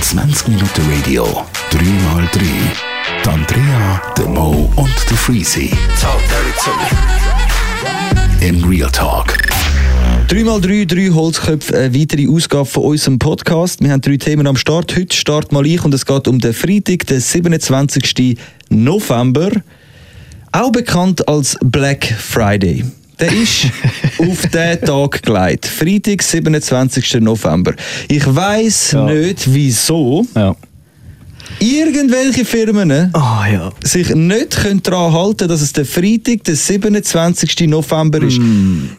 20 Minuten Radio, 3x3. Die Andrea, der Mo und der Freezy. In Real Talk. 3x3, drei Holzköpfe, eine weitere Ausgabe von unserem Podcast. Wir haben drei Themen am Start. Heute start mal ich und es geht um den Freitag, den 27. November. Auch bekannt als Black Friday. Der ist auf diesen Tag gelegt. Freitag, 27. November. Ich weiss Ja. nicht, wieso Ja. irgendwelche Firmen Ah ja. sich nicht können daran halten dass es der Freitag, der 27. November ist.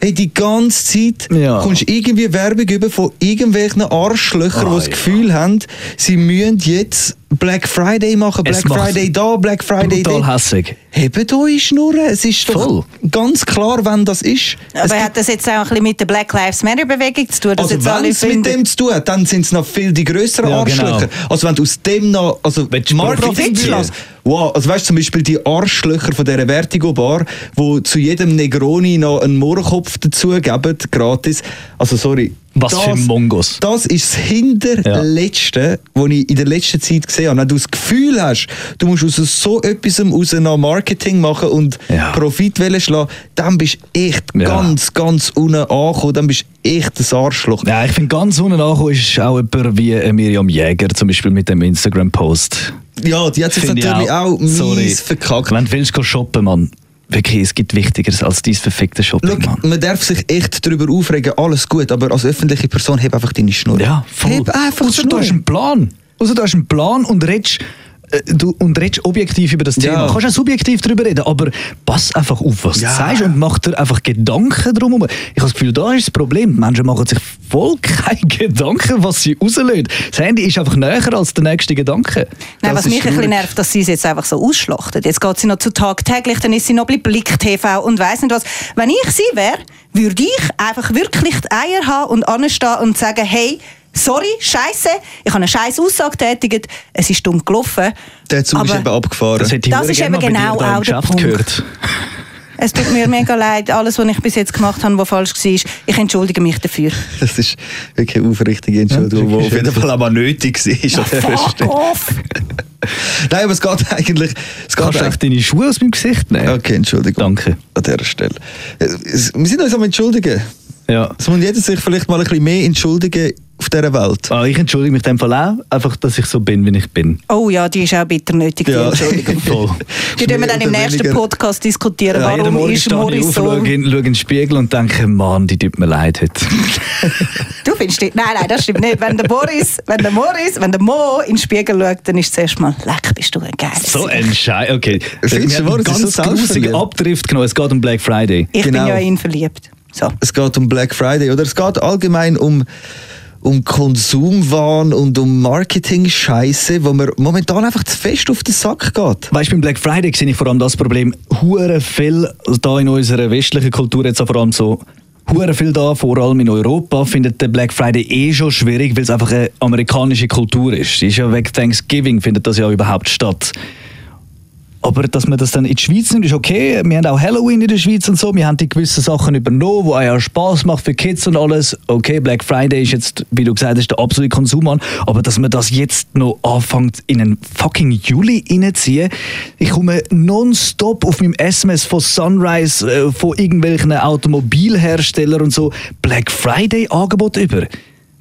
Hey, die ganze Zeit Mm. Ja. kommst irgendwie Werbung über von irgendwelchen Arschlöchern, Ah, die das. Gefühl haben, sie müssen jetzt Black Friday machen, Es Black Friday da, Black Friday da. hässig. Hebt eure Schnurren, es ist doch Voll. ganz klar, wenn das ist. Es Aber gibt- hat das jetzt auch ein bisschen mit der Black Lives Matter Bewegung zu tun? Dass also jetzt wenn es mit dem zu tun hat, dann sind es noch viel die grösseren Ja, genau. Arschlöcher. Also wenn du aus dem noch, also Willst du Marketing willst, Wow, also weißt du zum Beispiel die Arschlöcher von dieser Vertigo Bar, wo zu jedem Negroni noch einen Mohrenkopf dazugeben, gratis. Also sorry. Was für Mongos. Das ist das hinterletzte, was ich in der letzten Zeit gesehen habe. Wenn du das Gefühl hast, du musst aus so etwas raus noch Marketing machen und Ja. Profit schlagen, dann bist du echt Ja. ganz, ganz unten angekommen. Dann bist du echt ein Arschloch. Ja, ich finde ganz unten angekommen ist auch jemand wie äh, Miriam Jäger, zum Beispiel mit dem Instagram-Post. Ja, die hat sich natürlich auch, mies Sorry. verkackt. Wenn du willst shoppen, Mann, wirklich, es gibt Wichtigeres als dieses verfickte Shopping, Mann. man darf sich echt darüber aufregen, alles gut, aber als öffentliche Person heb einfach deine Schnur. Ja, voll. Heb einfach Ausser du hast einen Plan. Außer du hast einen Plan und redest, du, und redest objektiv über das Ja. Thema. Du kannst auch subjektiv darüber reden, aber pass einfach auf, was Ja. du sagst und mach dir einfach Gedanken drum. Ich habe das Gefühl, da ist das Problem. Die Menschen machen sich voll keine Gedanken, was sie rauslösen. Das Handy ist einfach näher als der nächste Gedanke. Nein, Das was mich ein bisschen schwierig. nervt, dass sie es jetzt einfach so ausschlachtet. Jetzt geht sie noch zu tagtäglich, dann ist sie noch bei Blick TV und weiss nicht was. Wenn ich sie wäre, würde ich einfach wirklich die Eier haben und anstehen und sagen, hey, sorry, scheiße, ich habe eine scheiß Aussage getätigt, es ist dumm gelaufen. Der Zug ist eben abgefahren. Das hätte ich Das ist eben mal bei genau auch der Punkt. gehört. es tut mir mega leid, alles, was ich bis jetzt gemacht habe, was falsch war. Ich entschuldige mich dafür. Das ist wirklich eine aufrichtige Entschuldigung, Ja, die auf jeden Fall aber nötig war. dieser Fuck off! Nein, aber es geht eigentlich... Es geht Kannst du echt deine Schuhe aus meinem Gesicht nehmen? okay, Entschuldigung. Danke. An dieser Stelle. Es- Wir sind uns am Entschuldigen. Ja. Es muss jeder sich vielleicht mal ein bisschen mehr entschuldigen auf dieser Welt. Ah, ich entschuldige mich in dem Fall auch, einfach, dass ich so bin, wie ich bin. Oh ja, die ist auch bitter nötig, die Ja. Entschuldigung. Voll. Die werden wir dann im nächsten weniger- Podcast diskutieren. Ja, Warum Morgen ist ich Morris auf, so... schaue in, schaue in den Spiegel und denke, Mann, die tut mir leid heute. Du findest die... Nein, nein, das stimmt nicht. Wenn der Boris, wenn der Morris, wenn der Mo in den Spiegel schaut, dann ist zuerst mal, leck, bist du ein geiler so ein Scheiß. Okay. Findest du, so ganz grusigen selbstverliebt? Abdrift genommen. Es geht um Black Friday. Ich Genau. bin ja in ihn verliebt. So. Es geht um Black Friday, oder? Es geht allgemein um, um Konsumwahn und um Marketing-Scheiße, wo mir momentan einfach zu fest auf den Sack geht. Weißt du, beim Black Friday sehe ich vor allem das Problem, hure viel da in unserer westlichen Kultur jetzt auch vor allem so hure viel da, vor allem in Europa, findet der Black Friday eh schon schwierig, weil es einfach eine amerikanische Kultur ist. Die ist ja wegen Thanksgiving findet das ja überhaupt statt. Aber dass man das dann in die Schweiz nimmt, ist okay. Wir haben auch Halloween in der Schweiz und so. Wir haben die gewissen Sachen übernommen, die auch ja Spaß macht für Kids und alles. Okay, Black Friday ist jetzt, wie du gesagt hast, der absolute Konsum an. Aber dass man das jetzt noch anfängt, in einen fucking Juli reinziehen. Ich komme nonstop auf meinem SMS von Sunrise, äh, von irgendwelchen Automobilherstellern und so Black Friday Angebot über.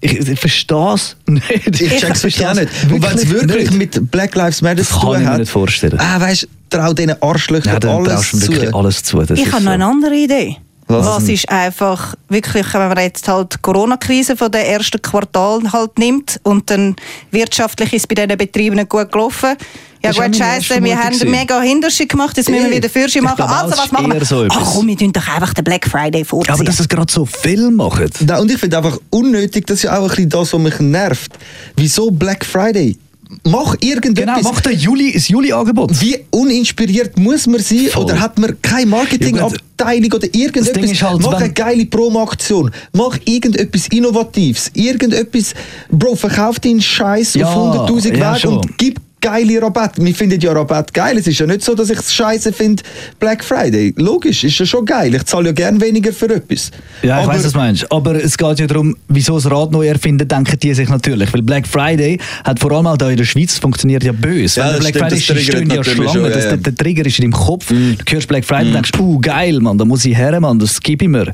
Ich, ich verstehe es nicht. Ich check's auch nicht. Und wenn es wirklich mit Black Lives Matter Das zu kann tun ich mir hat, nicht vorstellen. Ah, weißt, trau diesen Arschlöchern Ja, alles zu. wirklich alles zu. Das Ich habe so. noch eine andere Idee. Was Was, denn? ist einfach wirklich, wenn man jetzt halt die Corona-Krise von der ersten Quartal halt nimmt und dann wirtschaftlich ist bei diesen Betrieben nicht gut gelaufen. Ja Das gut, scheiße, wir haben gewesen. mega Hinterschied gemacht, jetzt müssen wir wieder Fürsche machen. glaube Also was machen wir? so etwas. Ach komm, wir tun doch einfach den Black Friday vorziehen. Ja, aber dass es gerade so viel machen. Nein, und ich finde einfach unnötig, das ist ja auch ein bisschen das, was mich nervt. Wieso Black Friday? Mach irgendetwas. Genau, mach der Juli, das Juli-Angebot. Wie uninspiriert muss man sein? Voll. Oder hat man keine Marketingabteilung oder irgendetwas? Das Ding ist halt, mach eine geile Promo-Aktion. Mach irgendetwas Innovatives. Irgendetwas, Bro, verkauf deinen Scheiß Ja, auf 100'000 ja, Wege und gib geile Rabatt. Wir finden ja Rabatt geil. Es ist ja nicht so, dass ich es scheiße finde, Black Friday. Logisch, ist ja schon geil. Ich zahle ja gern weniger für etwas. Ja, ich Aber- weiß, was du meinst. Aber es geht ja darum, wieso das Rad neu erfinden, denken die sich natürlich. Weil Black Friday hat vor allem auch da in der Schweiz funktioniert ja böse. Ja, das Black stimmt, Friday ist, stehen ja Schlangen. schon, Das, ja, der, ja. der Trigger ist in deinem Kopf. Du hörst Black Friday und denkst, uh, geil, Mann, da muss ich her, Mann, das gebe ich mir.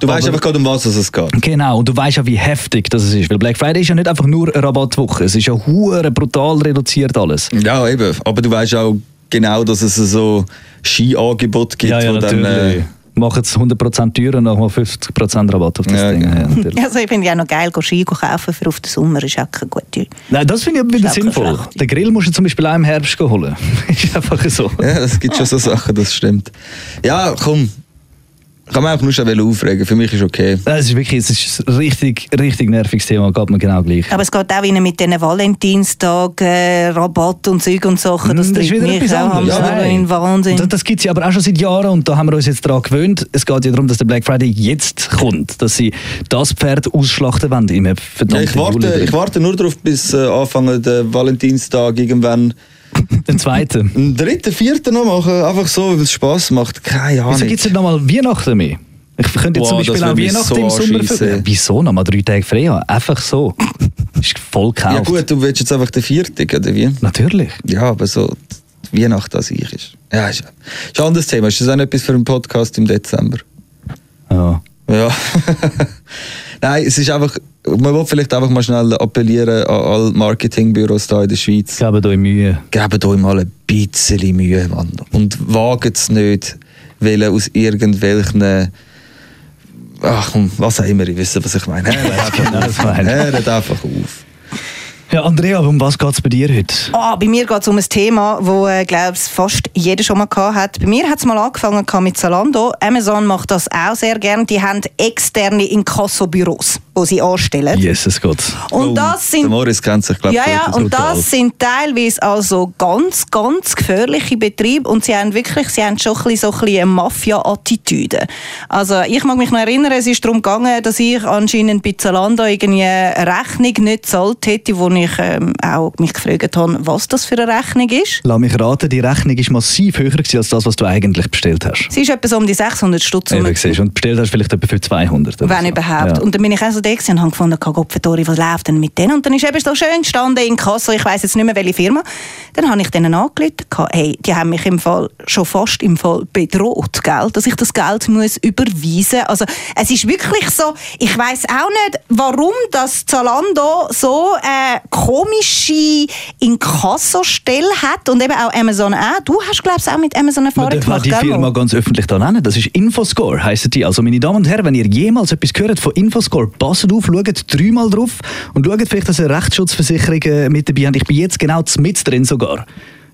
Du weißt einfach gerade, um was es geht. Genau, und du weißt ja, wie heftig das ist. Weil Black Friday ist ja nicht einfach nur eine Rabattwoche. Es ist ja hure brutal reduziert alles. Ja, eben. Aber du weißt auch genau, dass es so Skiangebote gibt, wo dann... Äh, Machen es 100% teurer und nochmal 50% Rabatt auf das Ja, Ding. genau. Ja, natürlich. Also ich finde ja auch noch geil, go Ski kaufen für auf den Sommer ist auch keine gute. Nein, das finde ich aber wieder auch sinnvoll. Den Grill musst du zum Beispiel auch im Herbst holen. ist einfach so. ja, das gibt schon so Sachen, das stimmt. Ja, komm. Kann man auch nur schon aufregen. Für mich ist okay. Es ist wirklich es ist ein richtig, richtig nerviges Thema, geht mir genau gleich. Aber es geht auch wieder mit diesen Valentinstag, äh, Rabatt und Zeug und Sachen. Das, Mm, ist treibt wieder mich etwas auch anderes. in Wahnsinn. Das, das gibt es ja aber auch schon seit Jahren und da haben wir uns jetzt daran gewöhnt. Es geht ja darum, dass der Black Friday jetzt kommt, dass sie das Pferd ausschlachten wollen im Ja, verdammten ich, warte, ich warte nur darauf, bis äh, Anfang der Valentinstag irgendwann Den zweiten. einen dritten, vierten noch machen. Einfach so, weil es Spass macht. Keine Ahnung. Wieso gibt es nicht nochmal Weihnachten mehr? Ich könnte jetzt Boah, zum Beispiel auch Weihnachten so im Sommer anschiessen. ver- Ja, Wieso nochmal drei Tage frei haben? Einfach so. ist voll gekauft. Ja gut, du willst jetzt einfach den vierten, oder wie? Natürlich. Ja, aber so Weihnachten an sich ist... Ja, ist, ist ein anderes Thema. Ist das auch etwas für einen Podcast im Dezember? Ja. Ja. Nein, es ist einfach... Man will vielleicht einfach mal schnell appellieren an alle Marketingbüros hier in der Schweiz. Geben euch Mühe. gebt euch mal ein bisschen Mühe, Mann. Und wagt es nicht, weil aus irgendwelchen. Ach, was auch immer, ich weiß, was ich meine. Hört genau. Hört einfach auf. Ja, Andrea, um was geht es bei dir heute? Ah, bei mir geht es um ein Thema, wo äh, glaube fast jeder schon mal gehabt hat. Bei mir hat es mal angefangen mit Zalando. Amazon macht das auch sehr gern. Die haben externe Inkassobüros, die sie anstellen. Jesus Gott. Und das Der sind Morris kennt sich, glaube ich, ja, ja, und brutal. das sind teilweise also ganz, ganz gefährliche Betriebe und sie haben wirklich, sie haben schon ein bisschen, so ein bisschen eine Mafia-Attitüde. Also ich mag mich noch erinnern, es ist darum gegangen, dass ich anscheinend bei Zalando irgendwie eine Rechnung nicht gezahlt hätte, wo ich ähm, auch mich gefragt habe, was das für eine Rechnung ist. Lass mich raten, die Rechnung ist massiv höher gewesen als das, was du eigentlich bestellt hast. Sie ist etwa so um die 600 Stutz. Eben. Und bestellt hast vielleicht etwa für 200. oder Wenn so. überhaupt. Ja. Und dann bin ich auch so da und habe gefunden, Gottverdori, was läuft denn mit denen? Und dann ist eben so schön gestanden in Kasso, ich weiss jetzt nicht mehr, welche Firma. Dann habe ich denen angerufen, hey, die haben mich im Fall schon fast im Fall bedroht, gell? dass ich das Geld muss überweisen Also es ist wirklich so, ich weiss auch nicht, warum das Zalando so eine komische Inkassostelle hat und eben auch Amazon auch. Du hast, glaube ich, auch mit Amazon Erfahrung gemacht, die gell? Firma ganz öffentlich da nennen. Das ist Infoscore, heisst die. Also meine Damen und Herren, wenn ihr jemals etwas gehört von Infoscore, passt auf, schaut dreimal drauf und schaut vielleicht, dass ihr Rechtsschutzversicherungen mit dabei habt. Ich bin jetzt genau mit drin sogar.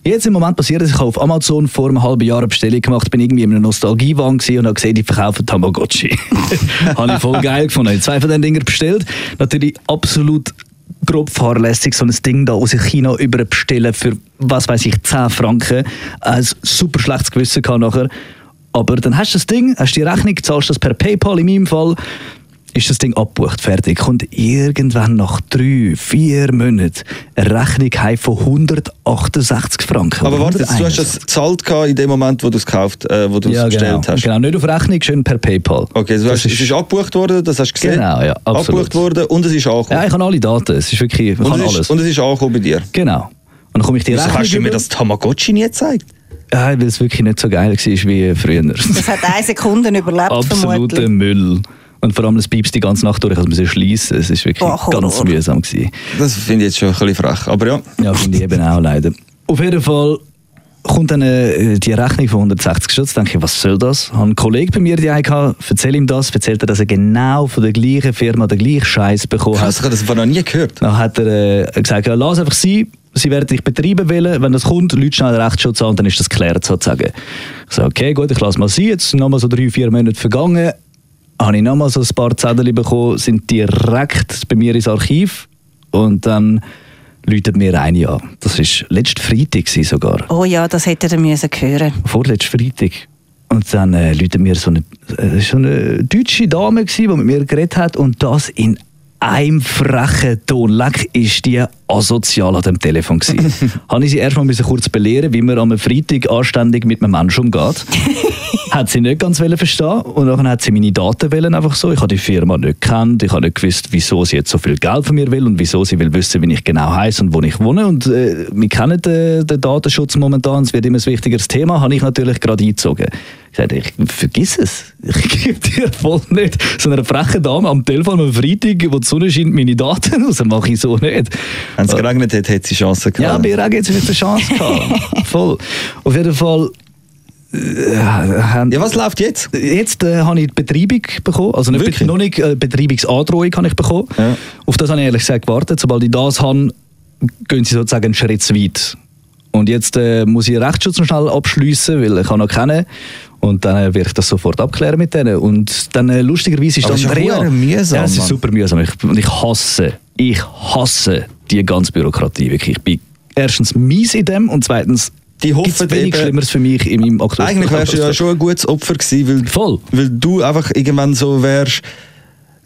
Jetzt im Moment passiert es, ich habe auf Amazon vor einem halben Jahr eine Bestellung gemacht, bin irgendwie in einer Nostalgiewahn und habe gesehen, die verkaufen Tamagotchi. habe ich voll geil gefunden. Ich zwei von den Dingen bestellt. Natürlich absolut grob fahrlässig, so ein Ding da aus China überbestellen für, was weiß ich, 10 Franken. Ein super schlechtes Gewissen gehabt nachher. Aber dann hast du das Ding, hast die Rechnung, zahlst das per PayPal in meinem Fall, ist das Ding abgebucht, fertig. Kommt irgendwann nach drei, vier Monaten eine Rechnung von 168 Franken. Aber warte, du hast 161. das gezahlt in dem Moment, wo du es gekauft, äh, wo du es ja, bestellt genau. hast. Genau, nicht auf Rechnung, schön per PayPal. Okay, Das hast, es ist abgebucht worden, das hast du gesehen. Genau, ja, absolut. Abgebucht worden und es ist angekommen. Ja, ich habe alle Daten. Es ist wirklich, ich und, kann es ist, alles. und es ist angekommen bei dir. genau. Und dann komme ich die Wieso Rechnung hast du mir über- das Tamagotchi nie gezeigt? Ja, weil es wirklich nicht so geil war wie früher. Das hat eine Sekunde überlebt, Absoluter. Müll. Und vor allem, es piepst die ganze Nacht durch, also müssen schließen. Es ist wirklich Horror. ganz mühsam gewesen. Das finde ich jetzt schon ein bisschen frech. Aber ja, Ja, finde ich eben auch leider. Auf jeden Fall kommt dann äh, die Rechnung von 160 Stutz. denke ich, was soll das? Ich habe einen Kollegen bei mir, die hatte, erzähl ihm das, erzählt er, dass er genau von der gleichen Firma den gleichen Scheiß bekommen hat. ich habe das noch nie gehört. Dann hat er äh, gesagt, ja, lass einfach sein, sie werden dich betreiben wollen, wenn das kommt, Leute schnell Rechtsschutz an und dann ist das geklärt sozusagen. Ich so, okay, gut, ich lasse mal sein, jetzt sind nochmal so drei, vier Monate vergangen, habe ich nochmal so ein paar Zettel bekommen, sind direkt bei mir ins Archiv und dann läutet mir eine an. Das war letzten Freitag sogar, Oh ja, das hätte er müssen hören. vorletzten Freitag. Und dann äh, läutet mir so eine, äh, so eine deutsche Dame, gewesen, die mit mir geredet hat und das in einem frechen Ton. Leck, ist die asozial an dem Telefon gewesen. Habe ich sie erstmal kurz belehren, wie man am Freitag anständig mit einem Menschen umgeht. hat sie nicht ganz verstehen und dann hat sie meine Daten wollen einfach so. Ich habe die Firma nicht gekannt, ich habe nicht gewusst, wieso sie jetzt so viel Geld von mir will und wieso sie will wissen, wie ich genau heiße und wo ich wohne. Und äh, wir kennen den, den Datenschutz momentan, es wird immer ein wichtigeres Thema, habe ich natürlich gerade eingezogen. Ich sagte, ich vergiss es. Ich gebe dir voll nicht so einer frechen Dame am Telefon am Freitag, wo die Sonne scheint, meine Daten raus. mache ich so nicht. Wenn es geregnet hat, hätte sie Chancen Ja, gehabt. bei Regen hat sie eine Chance gehabt. Voll. Auf jeden Fall. Äh, haben- ja, was läuft jetzt? Jetzt äh, habe ich die Betreibung bekommen. Also nicht, Wirklich? noch nicht äh, Betreibungsandrohung habe ich bekommen. Ja. Auf das habe ich ehrlich gesagt gewartet. Sobald ich das habe, gehen sie sozusagen einen Schritt zu weit. Und jetzt äh, muss ich den Rechtsschutz noch schnell abschliessen, weil ich kann noch kennen. Und dann äh, werde ich das sofort abklären mit denen. Und dann äh, lustigerweise ist Aber dann ist ja verdammt mühsam, Ja, es ist super mühsam. Ich, und ich hasse, ich hasse die ganze Bürokratie. Wirklich. Ich bin erstens mies in dem und zweitens Die hoffen gibt's wenig eben- Schlimmeres für mich in meinem aktuellen Eigentlich wärst du ja schon ein gutes Opfer gewesen, weil, Voll. weil du einfach irgendwann so wärst,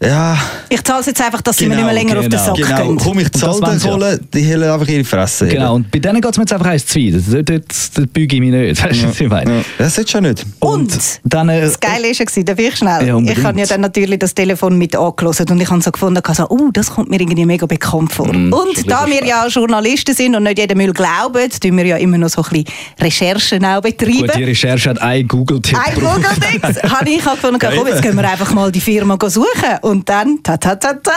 ja, Ich zahle es jetzt einfach, dass sie mir Genau, nicht mehr länger auf den genau. Sack genau, gehen. komm ich das zahl wollen den. Kohle, die hellen einfach ihre Fresse. Genau, und bei denen geht es mir jetzt einfach eins zu weit. Dort, dort, dort büge ich mich nicht. Weißt du, was ich meine? Ja. Das du ja nicht. Und Dann, äh, das Geile war ja, darf ich schnell? Ja, ich habe ja dann natürlich das Telefon mit angelassen und ich habe so gefunden, so, uh, das kommt mir irgendwie mega bekannt vor. Mm, und da wir ja Journalisten sind und nicht jedem Müll glauben, tun wir ja immer noch so ein bisschen Recherchen auch betreiben. Gut, die Recherche hat einen Google-Tipp Ein. Google-Dings habe ich auch gefunden, komm, jetzt gehen wir einfach mal die Firma suchen. Und dann, ta ta ta ta.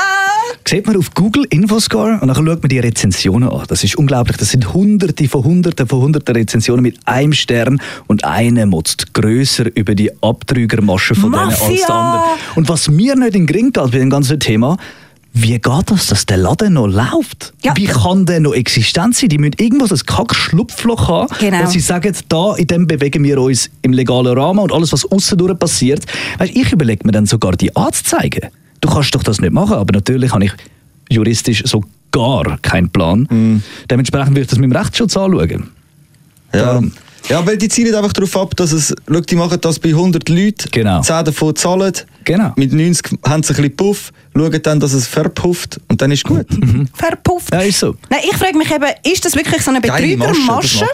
Sieht man auf Google Infoscore und dann schaut man die Rezensionen an. Das ist unglaublich. Das sind hunderte von hunderten von hunderten Rezensionen mit einem Stern und einer motzt grösser über die Abtrügermasche von denen als Mafia! der andere. Und was mir nicht in den Gring geht bei dem ganzen Thema, wie geht das, dass der Laden noch läuft? Ja. Wie kann der noch existent sein? Die müssen irgendwo ein Kack-Schlupfloch haben, Genau. wo sie sagen, da in dem bewegen wir uns im legalen Rahmen und alles, was aussen passiert. Weißt, ich überlege mir dann sogar, die anzuzeigen. Du kannst doch das nicht machen, aber natürlich habe ich juristisch so gar keinen Plan. Mhm. Dementsprechend würde ich das mit dem Rechtsschutz anschauen. Ja. Darum- ja, weil die zielen einfach darauf ab, dass es, schau, die machen das bei 100 Leuten, Genau. 10 davon zahlen, Genau. mit 90 haben sie ein bisschen Puff, schauen dann, dass es verpufft und dann ist gut. Verpufft. Ja, ist so. Nein, ich frage mich eben, ist das wirklich so eine Betrügermasche,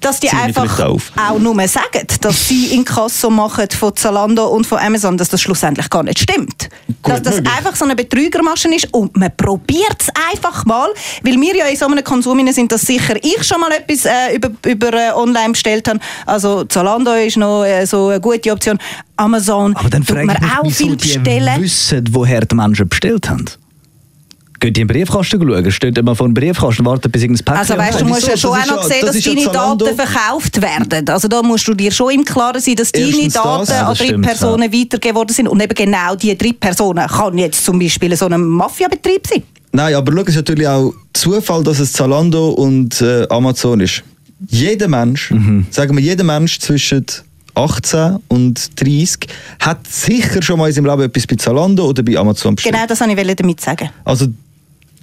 das dass die Zieh einfach auch nur sagen, dass sie Inkasso machen von Zalando und von Amazon, dass das schlussendlich gar nicht stimmt. Gut dass das möglich. einfach so eine Betrügermasche ist und man probiert es einfach mal, weil wir ja in so einem Konsum sind, dass sicher ich schon mal etwas äh, über, über äh, online bestellt habe. Also Zalando ist noch äh, so eine gute Option. Amazon Aber dann frage ich mich, auch wieso viel die bestellen. wissen, woher die Menschen bestellt haben. Gehen die im Briefkasten schauen? Steht immer vor dem Briefkasten, warten bis irgendein Päckchen Also weißt du, musst ja schon Das auch noch ja- sehen, das dass ja deine Zalando. Daten verkauft werden. Also da musst du dir schon im Klaren sein, dass deine Erstens das. Daten Ja, an das drei stimmt, Personen weitergegeben worden sind. Und eben genau diese drei Personen kann jetzt zum Beispiel so ein Mafiabetrieb sein. Nein, aber schau, es ist natürlich auch Zufall, dass es Zalando und äh, Amazon ist. Jeder Mensch, Mhm. sagen wir, jeder Mensch zwischen 18 und 30 hat sicher schon mal in seinem Leben etwas bei Zalando oder bei Amazon bestellt. Genau das wollte ich damit sagen. Also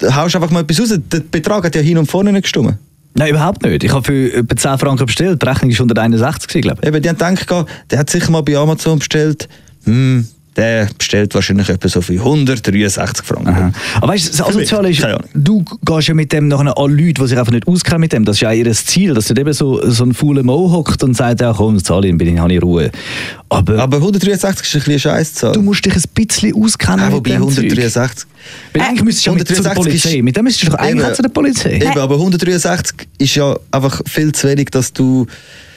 haust einfach mal etwas raus. Der Betrag hat ja hin und vorne nicht gestimmt. Nein, überhaupt nicht. Ich habe für etwa 10 Franken bestellt. Die Rechnung war 161, gewesen, glaube ich. Eben, die haben gedacht, der hat sicher mal bei Amazon bestellt. Hm, der bestellt wahrscheinlich etwa so für 163 Franken. Aha. Aber weißt du, das. Asoziale ist, du gehst ja mit dem nachher an Leute, die sich einfach nicht auskennen mit dem. Das ist ja auch ihr Ziel, dass dort eben so, so ein fauler Mo hockt und sagt, ja komm, zahle ich, bin ich, habe ich Ruhe. Aber, Aber 163 ist ein bisschen eine Scheisszahl. du musst dich ein bisschen auskennen mit wobei dem Zeug. 163. Weil eigentlich müsstest du ja mit zu der 163 Polizei. ist- Mit dem müsstest du doch eigentlich zu der Polizei. Eben, aber 163 ist ja einfach viel zu wenig, dass du.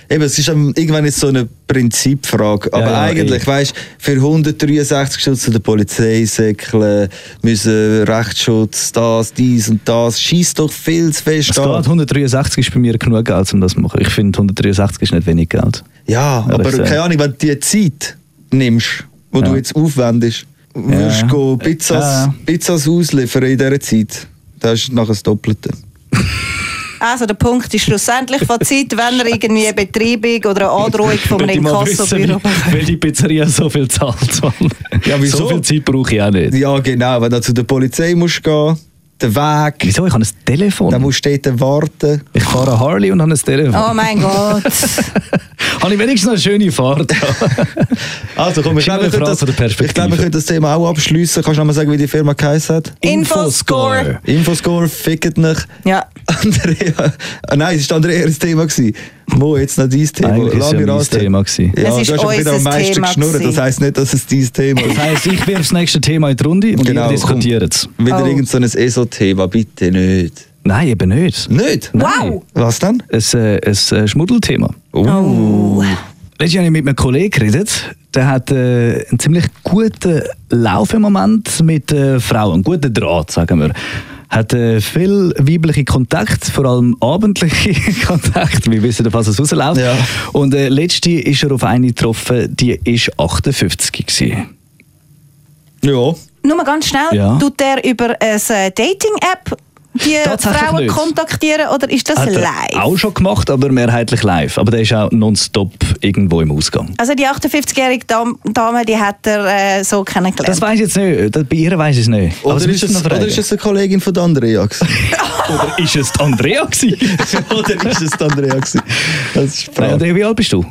Eben, es ist irgendwann jetzt so eine Prinzipfrage. Aber Ja, ja, eigentlich, eh. weißt für 163 Schutz der Polizei säckeln, müssen Rechtsschutz, das, dies und das. Schieß doch viel zu fest Es geht, an. 163 ist bei mir genug Geld, um das zu machen. Ich finde, 163 ist nicht wenig Geld. Ja, aber äh, keine Ahnung, wenn du die Zeit nimmst, die du Ja. jetzt aufwendest, Ja. du Pizzas. Pizzas ausliefern in dieser Zeit. Das ist nachher das Doppelte. Also der Punkt ist schlussendlich Fazit, wenn er irgendwie eine Betreibung oder eine Androhung von einem Inkassobüro wie- Weil die Pizzeria so viel zahlt. Mann. Ja, wieso? So viel Zeit brauche ich auch nicht. Ja, genau. Wenn du zu der Polizei musst gehen den Weg, Wieso? Ich habe ein Telefon. dann musst du dort warten. ich fahre Harley und habe ein Telefon. Oh mein Gott. Habe ich wenigstens noch eine schöne Fahrt. Also komm, ich glaube, wir eine können Frage das, von der Perspektive. ich glaube, wir können das Thema auch abschließen. Kannst du noch mal sagen, wie die Firma geheißen hat? Infoscore. Infoscore, fickt nicht. Ja. Andrea, ah, nein, es war Andrea ihr Thema. Gewesen. Mo, jetzt noch dein Thema. Eigentlich ist Lass ja mich mein raten. Thema gewesen. Ja, Es ist du hast aber wieder am meisten Thema geschnurrt. Das heisst nicht, dass es dein Thema ist. Das heisst, ich wirf das nächste Thema in die Runde und Genau, ihr diskutiert es. Wieder Oh. irgend so ESO-Thema, bitte nicht. Nein, eben nicht. Nicht? Wow. Was dann? Ein, äh, ein äh, Schmuddelthema. Oh. Letztes habe ich mit einem Kollegen geredet, der hat äh, einen ziemlich guten Lauf im Moment mit äh, Frauen, einen guten Draht, sagen wir. Hat äh, viel weibliche Kontakt, vor allem abendliche Kontakt, wir wissen, auf was es rausläuft. Ja. Und äh, letzte ist er auf eine getroffen, die ist 58 gewesen. Ja. Nur mal ganz schnell, Ja. tut der über eine äh, Dating-App die Frauen nicht. kontaktieren oder ist das Hat live? auch schon gemacht, aber mehrheitlich live. Aber der ist auch nonstop irgendwo im Ausgang. Also die 58-jährige Dam- Dame, die hat er äh, so kennengelernt. Das weiß ich jetzt nicht. Das- Bei ihr weiß ich es nicht. Oder, Aber ist es, oder ist es eine Kollegin von der Andrea? Oder ist es die Andrea oder ist es die Andrea? Das ist die Nein, Frage. Andrea, wie alt bist du?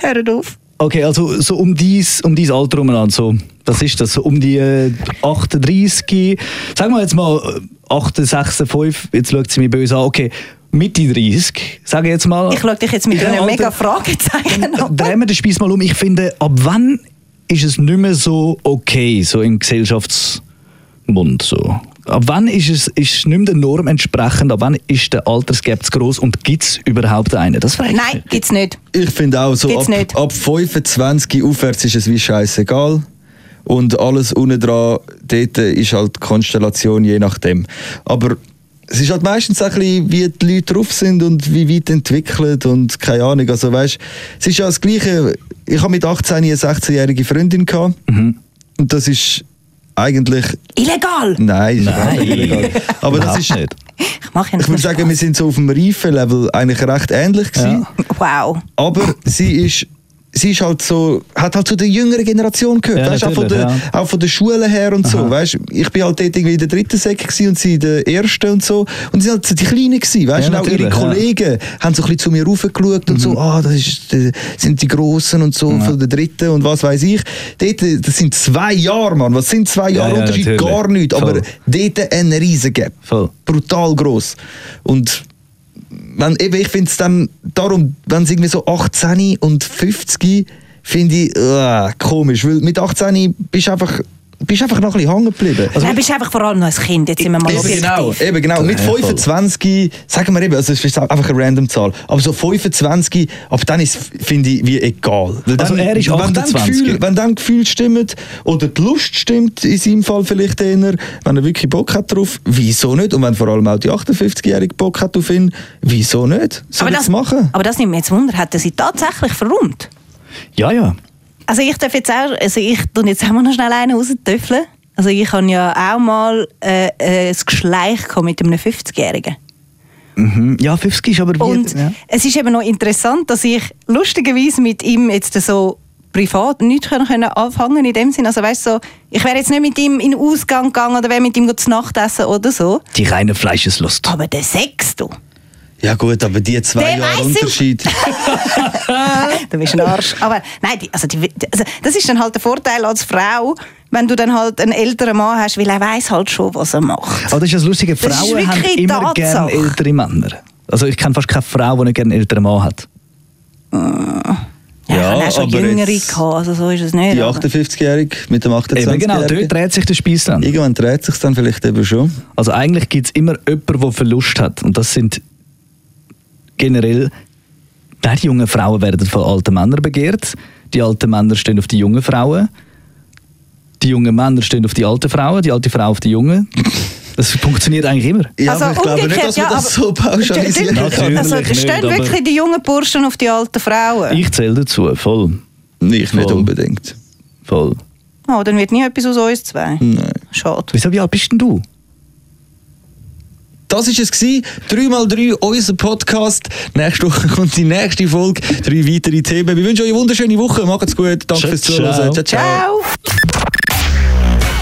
Hört auf. Okay, also so um dies, um dies Alter umeinander, so, was ist das, um die äh, 38, sagen wir jetzt mal äh, 68, 5, jetzt schaut sie mich böse an, okay, Mitte 30, sage ich jetzt mal. Ich schaue dich jetzt mit einem mega Fragezeichen an. Drehen wir den Spieß mal um. Ich finde, ab wann ist es nicht mehr so okay, so im Gesellschaftsmund so? Ab wann ist es, ist es nicht mehr der Norm entsprechend? Ab wann ist der Altersgap zu gross und gibt es überhaupt einen? Das frage ich Nein, mich. gibt's nicht. Ich finde auch so, Gibt's ab, nicht. ab 25 aufwärts ist es wie scheißegal. Und alles unten dran, dort ist halt die Konstellation je nachdem. Aber es ist halt meistens auch ein bisschen, wie die Leute drauf sind und wie weit entwickelt und keine Ahnung. Also weißt, es ist ja das Gleiche. Ich habe mit 18 eine 16-jährige Freundin gehabt. Mhm. Und das ist eigentlich... Illegal! Nein, ist Nein. illegal. Aber das ist... nicht. Ich mache ja Ich würde sagen, wir sind so auf dem Reifenlevel eigentlich recht ähnlich gewesen. Ja. Wow. Aber sie ist, sie ist halt so, hat halt zu der jüngeren Generation gehört. Ja, weißt, auch, von der, ja. auch von der Schule her und so. Weißt, ich bin halt dort irgendwie in der dritten Säcke und sie in der ersten und so. Und sie sind halt so die Kleinen gewesen. Weißt, Ja, und auch ihre. Mhm. Kollegen haben so ein bisschen zu mir raufgeschaut und so, ah, das ist, das sind die Grossen und so von der dritten und was weiß ich. Dort, das sind zwei Jahre, Mann. Was sind zwei Jahre ja, Unterschied? Gar nichts. Aber Voll. dort ein riesen Gap. Voll. Brutal gross. Und wenn, eben, ich finde es dann darum, wenn es irgendwie so 18 und 50 finde ich äh, komisch, weil mit 18 bist du einfach, bist einfach noch ein bisschen hängen geblieben. Also, du bist einfach vor allem noch ein Kind, jetzt sind wir mal Eben objektiv. genau, eben genau. Mit Ja, voll. 25, sagen wir eben, also es ist einfach eine random Zahl, aber so 25, ab dann ist finde ich wie egal. Weil Also dann, er ist wenn dann 28. Gefühl, wenn dann Gefühl stimmt oder die Lust stimmt, in seinem Fall vielleicht eher, wenn er wirklich Bock hat drauf, wieso nicht? Und wenn vor allem auch die 58-Jährige Bock hat auf ihn, wieso nicht? Soll ich das, das machen? aber das nimmt mich jetzt Wunder, hat er sie tatsächlich verrummt? Ja, ja. Also ich darf jetzt auch, also ich tue jetzt auch mal noch schnell einen raustöffeln. Also ich habe ja auch mal äh, äh, ein Geschleich mit einem 50-Jährigen. Mhm. Ja, 50 ist aber wie... Und ja. es ist eben noch interessant, dass ich lustigerweise mit ihm jetzt so privat nichts können anfangen in dem Sinn. Also weißt so, ich wäre jetzt nicht mit ihm in den Ausgang gegangen oder wäre mit ihm zu Nacht essen oder so. Die reine Fleischeslust. Aber der Sex, du, Ja gut, aber die zwei Der Jahre. Unterschied. du bist ein Arsch. Aber nein, die, also, die, also das ist dann halt der Vorteil als Frau, wenn du dann halt einen älteren Mann hast, weil er weiß halt schon, was er macht. Aber das ist das Lustige, Das Frauen haben wirklich immer Tatsache. gerne ältere Männer. Also ich kenne fast keine Frau, die nicht gerne einen älteren Mann hat. Ja, Ja, ich habe auch schon aber jüngere jetzt- gehabt, also so ist es nicht. Die aber- 58-Jährige mit dem Eben 28-Jährigen. genau, dort dreht sich der Spieß dann. Irgendwann dreht sich dann vielleicht eben schon. Also eigentlich gibt es immer jemanden, der Verlust hat. Und das sind generell, die jungen Frauen werden von alten Männern begehrt. Die alten Männer stehen auf die jungen Frauen. Die jungen Männer stehen auf die alten Frauen, die alte Frau auf die jungen. Das funktioniert eigentlich immer. Ja, Also aber ich glaube nicht, umgekehrt, dass man ja, das aber- so pauschalisieren kann. Also nicht, stehen wirklich die jungen Burschen auf die alten Frauen? Ich zähle dazu, voll. Nicht, nicht Voll. unbedingt. voll. Oh, dann wird nie etwas aus uns zwei. Nein. Schade. Wieso, wie alt bist denn du? Das war es. gewesen. 3x3, unser Podcast. Nächste Woche kommt die nächste Folge. Drei weitere Themen. Wir wünschen euch eine wunderschöne Woche. Macht's gut. Danke Ciao, fürs Zuhören. ciao. ciao. Ciao.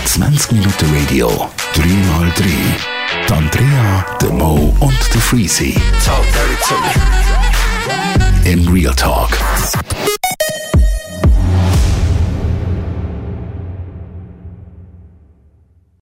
20 Minuten Radio, 3x3. Die Andrea, der Mo und der Freezy. Talk dirty to me. In Real Talk.